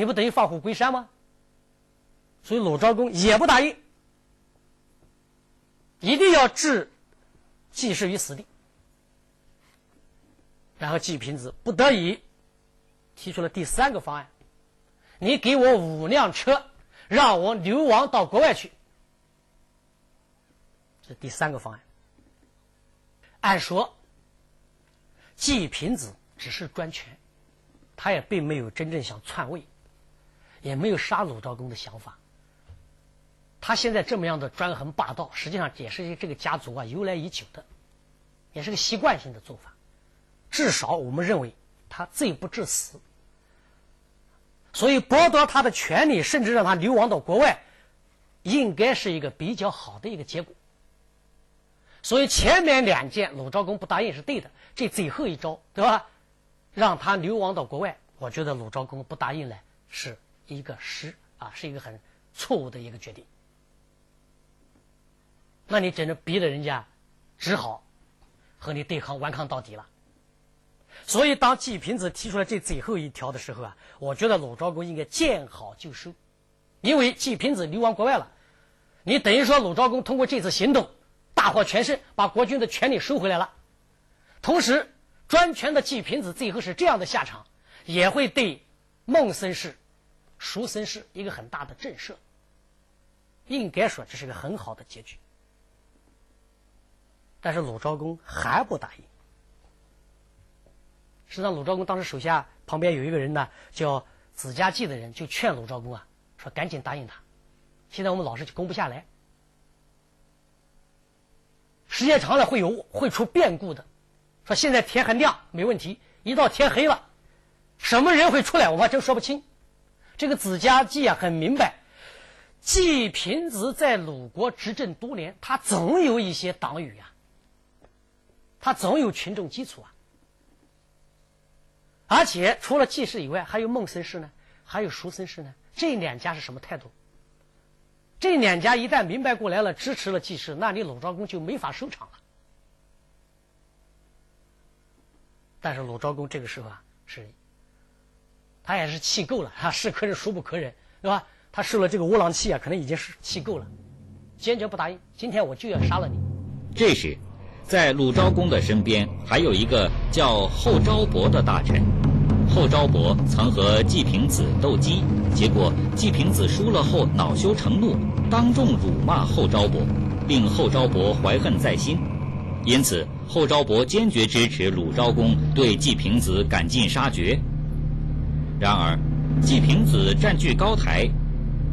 你不等于放虎归山吗？所以鲁昭公也不答应，一定要置季氏于死地。然后季平子不得已提出了第三个方案：你给我五辆车，让我流亡到国外去。这第三个方案。按说，季平子只是专权，他也并没有真正想篡位，也没有杀鲁昭公的想法。他现在这么样的专横霸道，实际上也是这个家族啊由来已久的，也是个习惯性的做法。至少我们认为他罪不至死，所以剥夺他的权利，甚至让他流亡到国外，应该是一个比较好的一个结果。所以前面两件鲁昭公不答应是对的，这最后一招对吧？让他流亡到国外，我觉得鲁昭公不答应呢是一个失啊，是一个很错误的一个决定。那你只能逼着人家只好和你对抗、顽抗到底了。所以当季平子提出来这最后一条的时候啊，我觉得鲁昭公应该见好就收，因为季平子流亡国外了，你等于说鲁昭公通过这次行动。大获全胜，把国君的权力收回来了。同时，专权的季平子最后是这样的下场，也会对孟孙氏、赎身是一个很大的震慑。应该说，这是个很好的结局。但是鲁昭公还不答应。实际上，鲁昭公当时手下旁边有一个人呢，叫子家季的人，就劝鲁昭公啊，说赶紧答应他。现在我们老是攻不下来。时间长了会有会出变故的，说现在天还亮没问题，一到天黑了，什么人会出来，我还真说不清。这个子家季啊很明白，季平子在鲁国执政多年，他总有一些党羽啊，他总有群众基础啊。而且除了季氏以外，还有孟孙氏呢，还有叔孙氏呢，这两家是什么态度？这两家一旦明白过来了，支持了季氏，那你鲁昭公就没法收场了。但是鲁昭公这个时候啊，是，他也是气够了啊，是可忍孰不可忍，对吧？他受了这个窝囊气啊，可能已经是气够了，坚决不答应。今天我就要杀了你。这时，在鲁昭公的身边还有一个叫后昭伯的大臣。后昭伯曾和季平子斗鸡，结果季平子输了后恼羞成怒，当众辱骂后昭伯，令后昭伯怀恨在心。因此，后昭伯坚决支持鲁昭公对季平子赶尽杀绝。然而，季平子占据高台，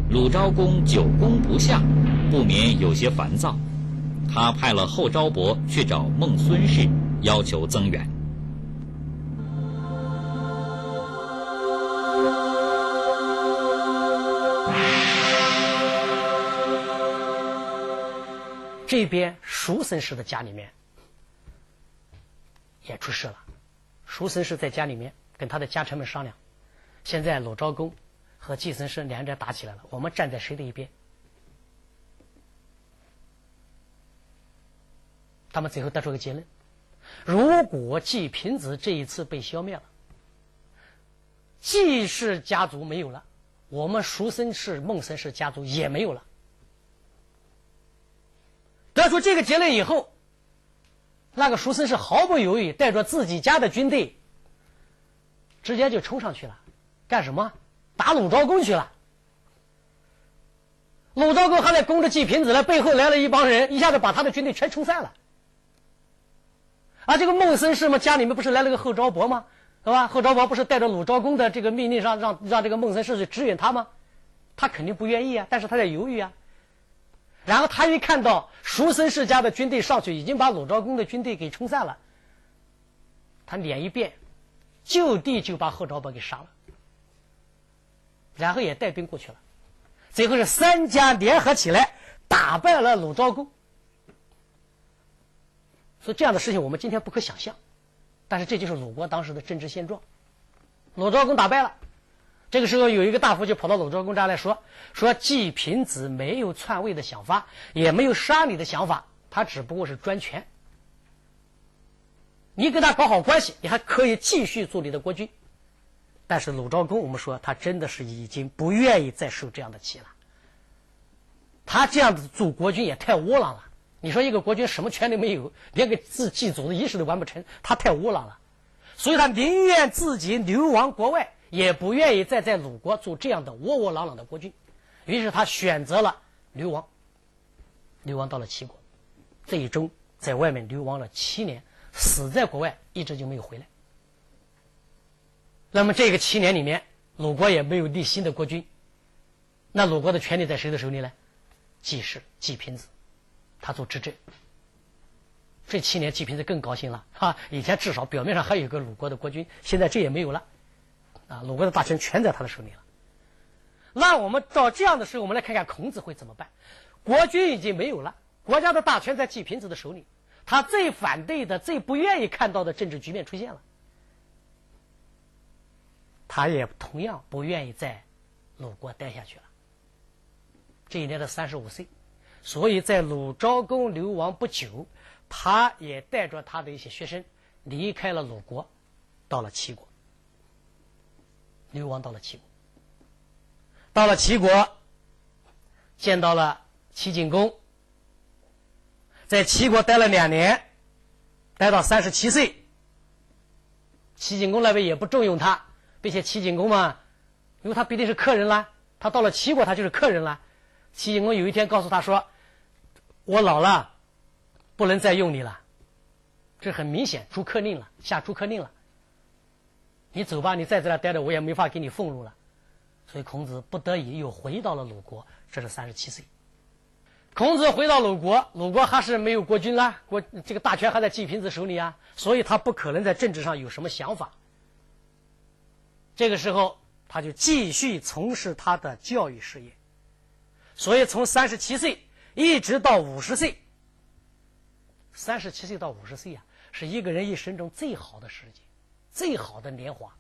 鲁昭公久攻不下，不免有些烦躁。他派了后昭伯去找孟孙氏，要求增援。这边叔孙氏的家里面也出事了。叔孙氏在家里面跟他的家臣们商量，现在鲁昭公和季孙氏两人打起来了，我们站在谁的一边？他们最后得出个结论：如果季平子这一次被消灭了，季氏家族没有了，我们叔孙氏、孟孙氏家族也没有了。得出这个结论以后，那个叔孙是毫不犹豫，带着自己家的军队，直接就冲上去了，干什么？打鲁昭公去了。鲁昭公还在攻着季平子呢，背后来了一帮人，一下子把他的军队全冲散了。啊，这个孟孙氏嘛，家里面不是来了个后昭伯吗？是吧？后昭伯不是带着鲁昭公的这个命令让，让让这个孟孙氏去支援他吗？他肯定不愿意啊，但是他在犹豫啊。然后他一看到叔孙氏家的军队上去，已经把鲁昭公的军队给冲散了，他脸一变，就地就把后昭伯给杀了，然后也带兵过去了，最后是三家联合起来打败了鲁昭公。所以这样的事情我们今天不可想象，但是这就是鲁国当时的政治现状，鲁昭公打败了。这个时候，有一个大夫就跑到鲁昭公这儿来说：“说季平子没有篡位的想法，也没有杀你的想法，他只不过是专权。你跟他搞好关系，你还可以继续做你的国君。但是鲁昭公，我们说他真的是已经不愿意再受这样的气了。他这样子做国君也太窝囊了。你说一个国君什么权利没有，连个自祭祖的仪式都完不成，他太窝囊了。所以他宁愿自己流亡国外，也不愿意再在鲁国做这样的窝窝囊囊的国君。于是他选择了流亡，流亡到了齐国，最终在外面流亡了七年，死在国外，一直就没有回来。那么这个七年里面，鲁国也没有立新的国君。那鲁国的权力在谁的手里呢？季氏、季平子，他做执政。这七年，季平子更高兴了，哈！以前至少表面上还有个鲁国的国君，现在这也没有了，啊，鲁国的大权全在他的手里了。那我们照这样的时候，我们来看看孔子会怎么办？国君已经没有了，国家的大权在季平子的手里，他最反对的、最不愿意看到的政治局面出现了。他也同样不愿意在鲁国待下去了。这一年的三十五岁，所以在鲁昭公流亡不久，他也带着他的一些学生离开了鲁国，到了齐国，流亡到了齐国。到了齐国，见到了齐景公，在齐国待了两年，待到三十七岁。齐景公那边也不重用他，并且齐景公嘛，因为他毕竟是客人啦，他到了齐国，他就是客人啦。齐景公有一天告诉他说：“我老了，不能再用你了。”这很明显，逐客令了，下逐客令了。你走吧，你再在那待着，我也没法给你俸禄了。所以孔子不得已又回到了鲁国，这是三十七岁。孔子回到鲁国，鲁国还是没有国君啦，国这个大权还在季平子手里啊，所以他不可能在政治上有什么想法。这个时候，他就继续从事他的教育事业。所以从三十七岁一直到五十岁，三十七岁到五十岁啊，是一个人一生中最好的时间，最好的年华。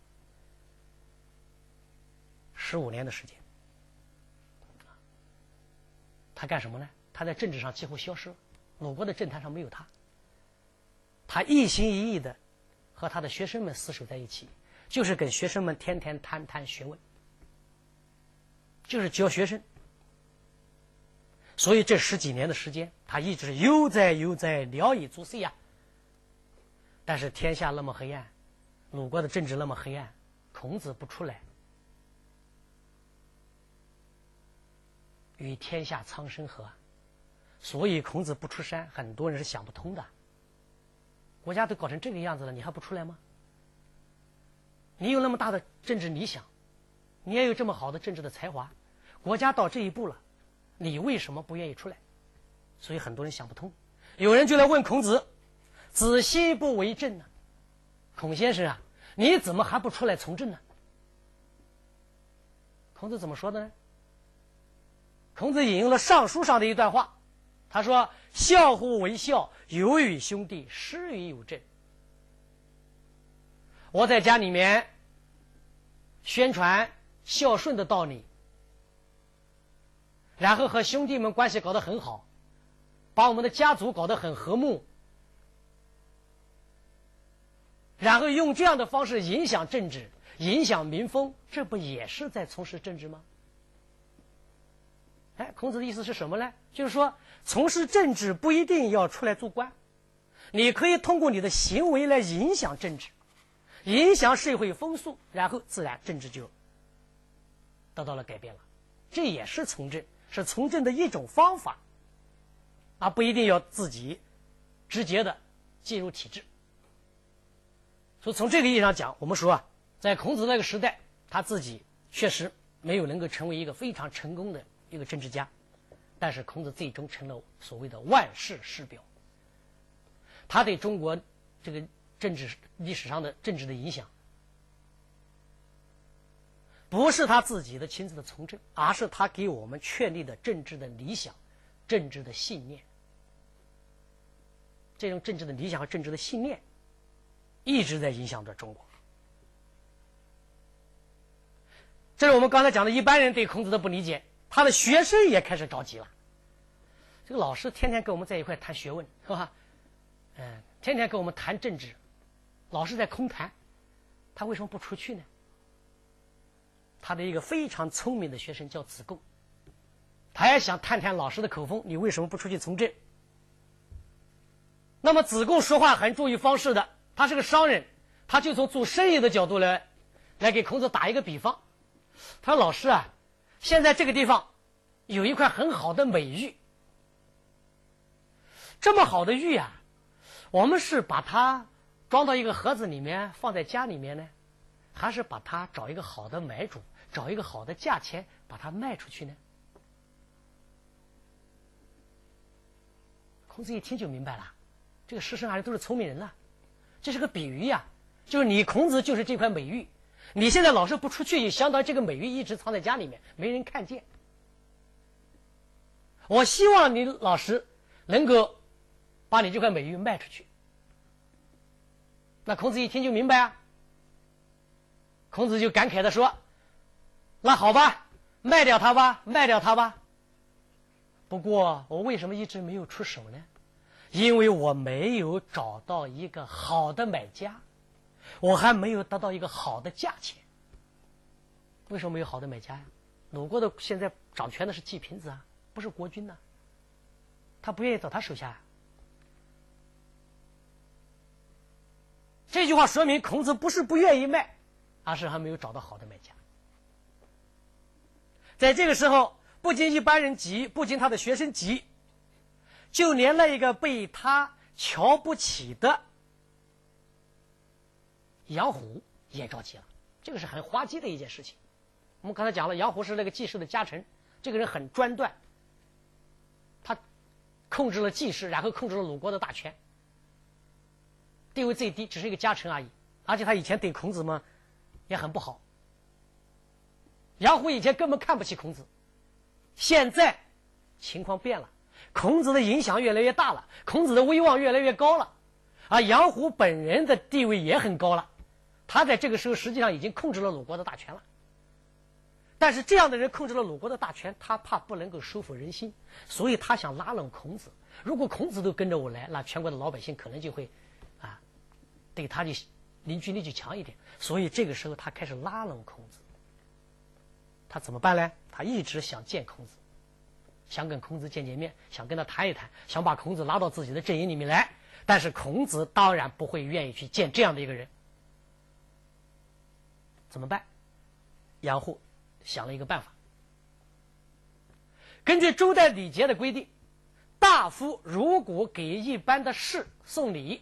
十五年的时间，他干什么呢？他在政治上几乎消失了，鲁国的政坛上没有他。他一心一意的和他的学生们厮守在一起，就是跟学生们天天谈谈学问，就是教学生。所以这十几年的时间，他一直悠哉悠哉，聊以足岁呀。但是天下那么黑暗，鲁国的政治那么黑暗，孔子不出来。与天下苍生和，所以孔子不出山，很多人是想不通的。国家都搞成这个样子了，你还不出来吗？你有那么大的政治理想，你也有这么好的政治的才华，国家到这一步了，你为什么不愿意出来？所以很多人想不通。有人就来问孔子：“子奚不为政呢？”孔先生啊，你怎么还不出来从政呢？孔子怎么说的呢？孔子引用了《尚书》上的一段话，他说：“孝乎为孝，有与兄弟，施于有政。”我在家里面宣传孝顺的道理，然后和兄弟们关系搞得很好，把我们的家族搞得很和睦，然后用这样的方式影响政治、影响民风，这不也是在从事政治吗？哎，孔子的意思是什么呢？就是说，从事政治不一定要出来做官，你可以通过你的行为来影响政治，影响社会风俗，然后自然政治就得到了改变了。这也是从政，是从政的一种方法，而不一定要自己直接的进入体制。所以从这个意义上讲，我们说啊，在孔子那个时代，他自己确实没有能够成为一个非常成功的。一个政治家，但是孔子最终成了所谓的万世师表。他对中国这个政治历史上的政治的影响，不是他自己的亲自的从政，而是他给我们确立的政治的理想、政治的信念。这种政治的理想和政治的信念，一直在影响着中国。这是我们刚才讲的一般人对孔子的不理解。他的学生也开始着急了。这个老师天天跟我们在一块谈学问，是吧？嗯，天天跟我们谈政治，老是在空谈，他为什么不出去呢？他的一个非常聪明的学生叫子贡，他也想探探老师的口风，你为什么不出去从政？那么子贡说话很注意方式的，他是个商人，他就从做生意的角度来，来给孔子打一个比方。他说：“老师啊，现在这个地方有一块很好的美玉，这么好的玉啊，我们是把它装到一个盒子里面放在家里面呢，还是把它找一个好的买主，找一个好的价钱把它卖出去呢？”孔子一听就明白了。这个师生还是都是聪明人了，这是个比喻呀，就是你孔子就是这块美玉，你现在老是不出去，也相当于这个美玉一直藏在家里面，没人看见。我希望你老师能够把你这块美玉卖出去。那孔子一听就明白啊，孔子就感慨的说：“那好吧，卖掉它吧，卖掉它吧。不过我为什么一直没有出手呢？”因为我没有找到一个好的买家，我还没有得到一个好的价钱。为什么没有好的买家呀？鲁国的现在掌权的是季平子啊，不是国君呐。他不愿意找他手下。这句话说明孔子不是不愿意卖，而是还没有找到好的买家。在这个时候，不仅一般人急，不仅他的学生急。就连那一个被他瞧不起的杨虎也着急了，这个是很滑稽的一件事情。我们刚才讲了，杨虎是那个季氏的家臣，这个人很专断，他控制了季氏，然后控制了鲁国的大权，地位最低，只是一个家臣而已。而且他以前对孔子嘛也很不好。杨虎以前根本看不起孔子，现在情况变了。孔子的影响越来越大了，孔子的威望越来越高了，啊，杨虎本人的地位也很高了，他在这个时候实际上已经控制了鲁国的大权了。但是这样的人控制了鲁国的大权，他怕不能够收服人心，所以他想拉拢孔子。如果孔子都跟着我来，那全国的老百姓可能就会，对他就凝聚力就强一点。所以这个时候他开始拉拢孔子。他怎么办呢？他一直想见孔子。想跟孔子见见面，想跟他谈一谈，想把孔子拉到自己的阵营里面来。但是孔子当然不会愿意去见这样的一个人。怎么办？杨户想了一个办法。根据周代礼节的规定，大夫如果给一般的士送礼，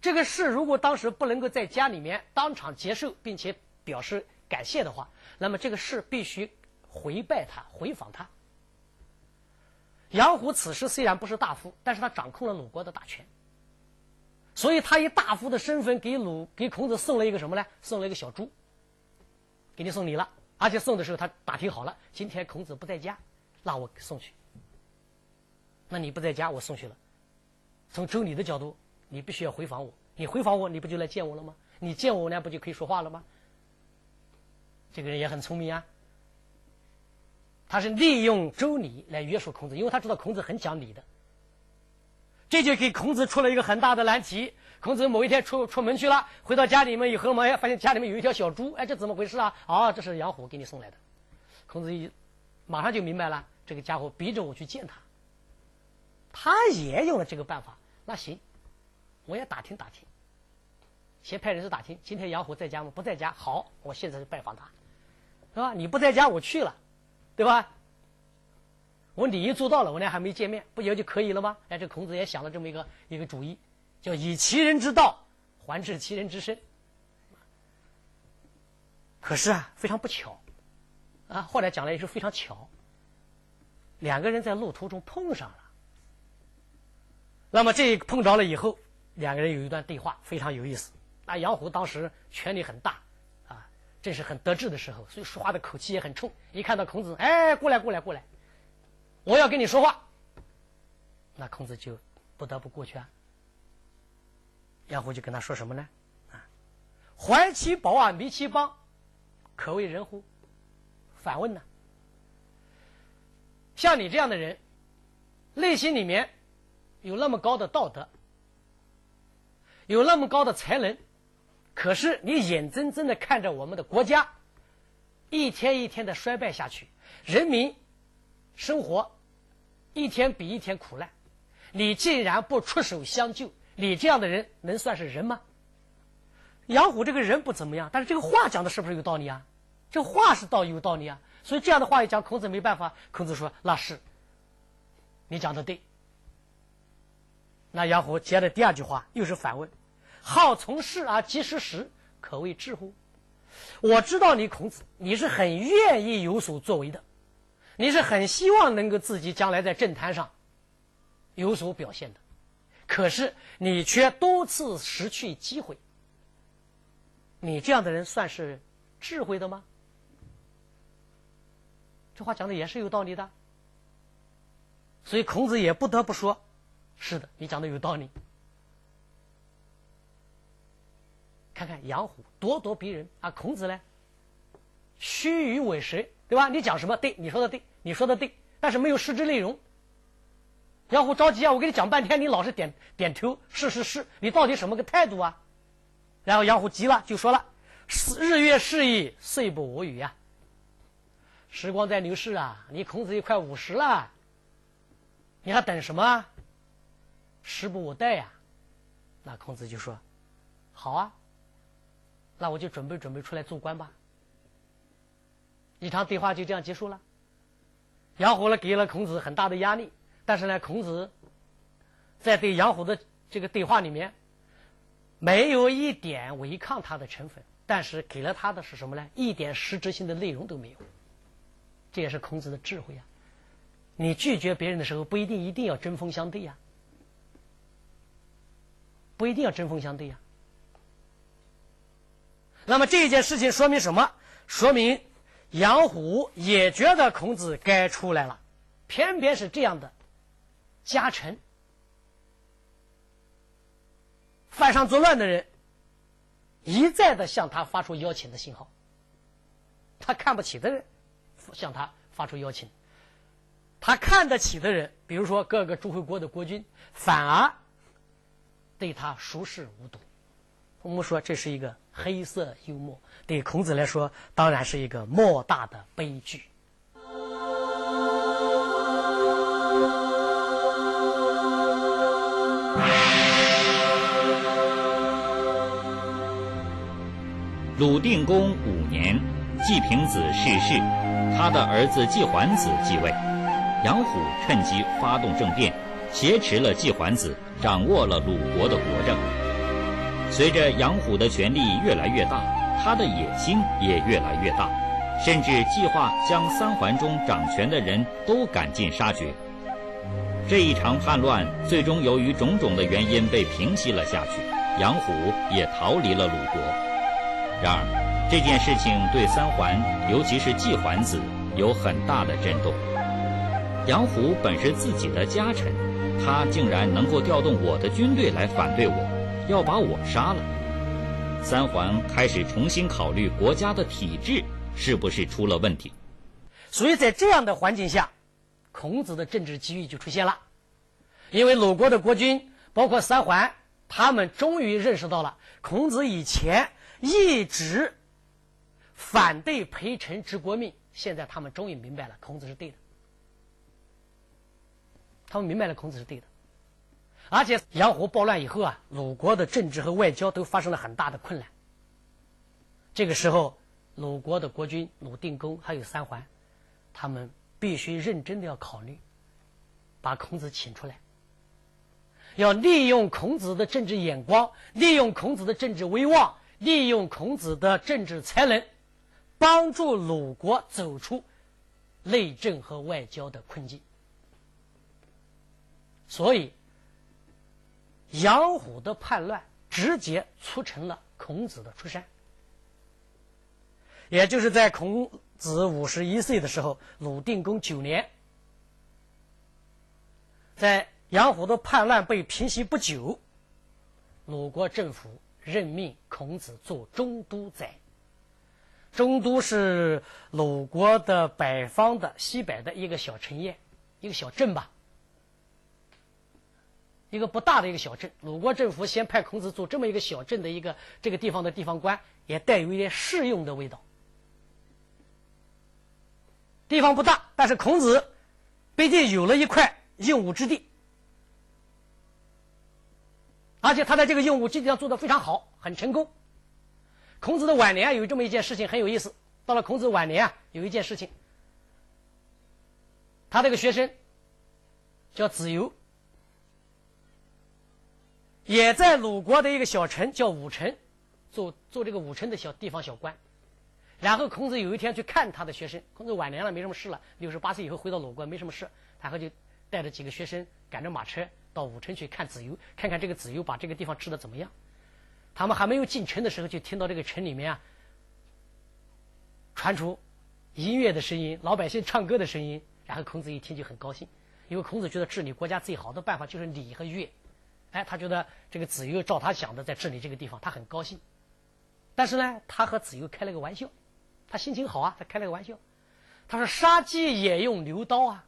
这个事如果当时不能够在家里面当场接受，并且表示感谢的话，那么这个事必须。回拜他，回访他。杨虎此时虽然不是大夫，但是他掌控了鲁国的大权，所以他以大夫的身份给鲁给孔子送了一个什么呢？送了一个小猪，给你送礼了。而且送的时候他打听好了，今天孔子不在家，那我送去。那你不在家，我送去了。从周礼的角度，你必须要回访我。你回访我，你不就来见我了吗？你见我呢，不就可以说话了吗？这个人也很聪明啊。他是利用周礼来约束孔子，因为他知道孔子很讲理的。这就给孔子出了一个很大的难题。孔子某一天出出门去了，回到家里面以后嘛，哎，发现家里面有一条小猪，哎，这怎么回事啊？啊，这是杨虎给你送来的。孔子一马上就明白了，这个家伙逼着我去见他。他也用了这个办法。那行，我也打听打听，先派人去打听，今天杨虎在家吗？不在家。好，我现在去拜访他，是吧？你不在家，我去了。对吧？我礼仪做到了，我俩还没见面，不也就可以了吗？哎，这孔子也想了这么一个一个主意，叫以其人之道还治其人之身。可是啊，非常不巧，啊，后来讲来也是非常巧，两个人在路途中碰上了。那么这碰着了以后，两个人有一段对话，非常有意思。啊，杨虎当时权力很大。啊正是很得志的时候，所以说话的口气也很冲。一看到孔子，哎，过来，过来，过来，我要跟你说话。那孔子就不得不过去啊。杨虎就跟他说什么呢？啊，怀其宝啊，迷其邦，可谓人乎？反问呢？像你这样的人，内心里面有那么高的道德，有那么高的才能。可是你眼睁睁的看着我们的国家一天一天的衰败下去，人民生活一天比一天苦难，你竟然不出手相救，你这样的人能算是人吗？杨虎这个人不怎么样，但是这个话讲的是不是有道理啊？这话是道有道理啊，所以这样的话一讲，孔子没办法。孔子说：“那是，你讲的对。”那杨虎接着第二句话又是反问：“好从事而及时时，可谓智乎？”我知道你孔子，你是很愿意有所作为的，你是很希望能够自己将来在政坛上有所表现的，可是你却多次失去机会。你这样的人算是智慧的吗？这话讲的也是有道理的，所以孔子也不得不说：“是的，你讲的有道理。”看看杨虎咄咄逼人啊，孔子呢，虚与委蛇，对吧？你讲什么对？你说的对，你说的对，但是没有实质内容。杨虎着急啊，我跟你讲半天，你老是点点头，是是是，你到底什么个态度啊？然后杨虎急了，就说了：“日月逝矣，岁不我与呀。”时光在流逝啊！你孔子也快五十了，你还等什么？时不我待呀！那孔子就说：“好啊，那我就准备准备出来做官吧。”一场对话就这样结束了。杨虎呢给了孔子很大的压力，但是呢，孔子在对杨虎的这个对话里面没有一点违抗他的成分，但是给了他的是什么呢？一点实质性的内容都没有。这也是孔子的智慧呀！你拒绝别人的时候，不一定一定要针锋相对呀，不一定要针锋相对呀。那么这件事情说明什么？说明杨虎也觉得孔子该出来了，偏偏是这样的家臣、犯上作乱的人，一再的向他发出邀请的信号。他看不起的人。向他发出邀请，他看得起的人，比如说各个诸侯国的国君，反而对他熟视无睹。我们说这是一个黑色幽默，对孔子来说，当然是一个莫大的悲剧。鲁定公五年，季平子逝世。他的儿子季桓子继位，杨虎趁机发动政变，挟持了季桓子，掌握了鲁国的国政。随着杨虎的权力越来越大，他的野心也越来越大，甚至计划将三桓中掌权的人都赶尽杀绝。这一场叛乱最终由于种种的原因被平息了下去，杨虎也逃离了鲁国。然而。这件事情对三桓，尤其是季桓子有很大的震动。杨虎本是自己的家臣，他竟然能够调动我的军队来反对我，要把我杀了。三桓开始重新考虑国家的体制是不是出了问题。所以在这样的环境下，孔子的政治机遇就出现了。因为鲁国的国君，包括三桓，他们终于认识到了孔子以前一直。反对陪臣之国命，现在他们终于明白了，孔子是对的。他们明白了，孔子是对的。而且杨虎暴乱以后啊，鲁国的政治和外交都发生了很大的困难。这个时候，鲁国的国君鲁定公还有三桓，他们必须认真的要考虑，把孔子请出来，要利用孔子的政治眼光，利用孔子的政治威望，利用孔子的政治才能。帮助鲁国走出内政和外交的困境，所以杨虎的叛乱直接促成了孔子的出山。也就是在孔子五十一岁的时候，鲁定公九年，在杨虎的叛乱被平息不久，鲁国政府任命孔子做中都宰。中都是鲁国的北方的西北的一个小城邑，一个小镇吧，一个不大的一个小镇。鲁国政府先派孔子做这么一个小镇的一个这个地方的地方官，也带有一点试用的味道。地方不大，但是孔子毕竟有了一块用武之地，而且他在这个用武之地上做的非常好，很成功。孔子的晚年有这么一件事情很有意思。到了孔子晚年啊，有一件事情，他这个学生叫子游，也在鲁国的一个小城叫武城，做做这个武城的小地方小官。然后孔子有一天去看他的学生，孔子晚年了没什么事了，六十八岁以后回到鲁国没什么事，然后就带着几个学生赶着马车到武城去看子游，看看这个子游把这个地方治的怎么样。他们还没有进城的时候，就听到这个城里面啊传出音乐的声音、老百姓唱歌的声音。然后孔子一听就很高兴，因为孔子觉得治理国家最好的办法就是礼和乐。哎，他觉得这个子游照他想的在治理这个地方，他很高兴。但是呢，他和子游开了个玩笑，他心情好啊，他开了个玩笑。他说：“杀鸡也用牛刀啊，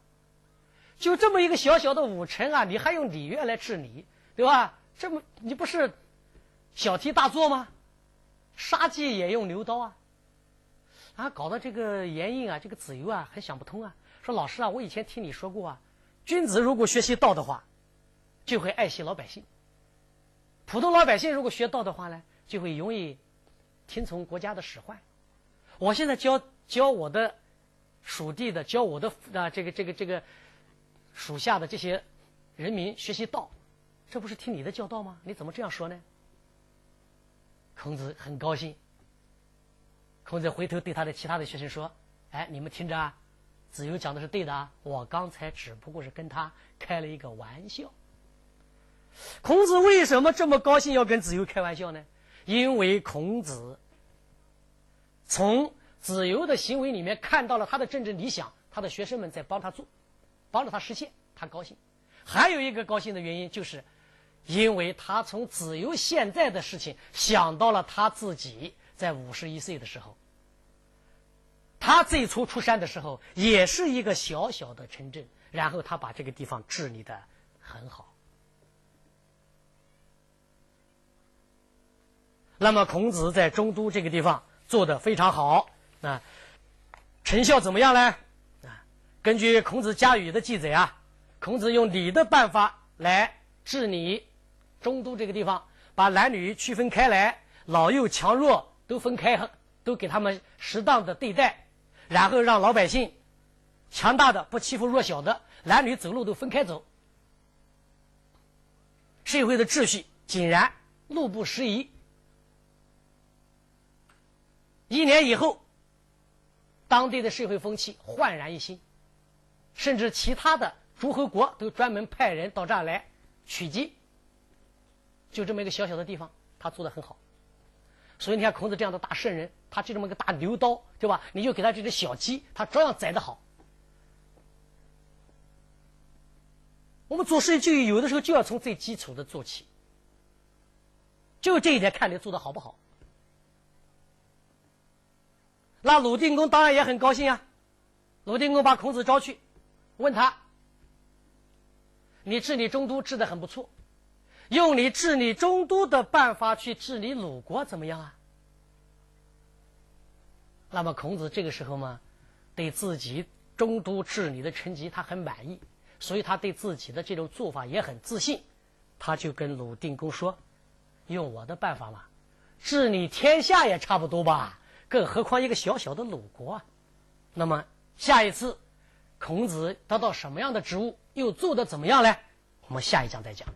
就这么一个小小的武城啊，你还用礼乐来治理，对吧？这么你不是？”小题大做吗？杀鸡也用牛刀啊！啊，搞得这个严印啊，这个子游啊，很想不通啊。说老师啊，我以前听你说过啊，君子如果学习道的话，就会爱惜老百姓；普通老百姓如果学道的话呢，就会容易听从国家的使唤。我现在教教我的属地的，教我的啊这个这个这个属下的这些人民学习道，这不是听你的教导吗？你怎么这样说呢？孔子很高兴。孔子回头对他的其他的学生说：“哎，你们听着啊，子游讲的是对的，我刚才只不过是跟他开了一个玩笑。”孔子为什么这么高兴要跟子游开玩笑呢？因为孔子从子游的行为里面看到了他的政治理想，他的学生们在帮他做，帮着他实现，他高兴。还有一个高兴的原因就是。因为他从子由现在的事情想到了他自己在五十一岁的时候，他最初出山的时候也是一个小小的城镇，然后他把这个地方治理的很好。那么孔子在中都这个地方做的非常好啊，成效怎么样呢？啊，根据孔子家语的记载啊，孔子用礼的办法来治理。中都这个地方，把男女区分开来，老幼强弱都分开，都给他们适当的对待，然后让老百姓强大的不欺负弱小的，男女走路都分开走，社会的秩序井然，路不拾遗。一年以后，当地的社会风气焕然一新，甚至其他的诸侯国都专门派人到这儿来取经。就这么一个小小的地方，他做的很好。所以你看孔子这样的大圣人，他就这么个大牛刀，对吧？你就给他这只小鸡，他照样宰得好。我们做事就有的时候就要从最基础的做起，就这一点看你做的好不好。那鲁定公当然也很高兴啊。鲁定公把孔子招去，问他：“你治理中都治的很不错。”用你治理中都的办法去治理鲁国怎么样啊？那么孔子这个时候嘛，对自己中都治理的成绩他很满意，所以他对自己的这种做法也很自信。他就跟鲁定公说：“用我的办法嘛，治理天下也差不多吧，更何况一个小小的鲁国。”那么下一次，孔子得到什么样的职务，又做得怎么样呢？我们下一章再讲。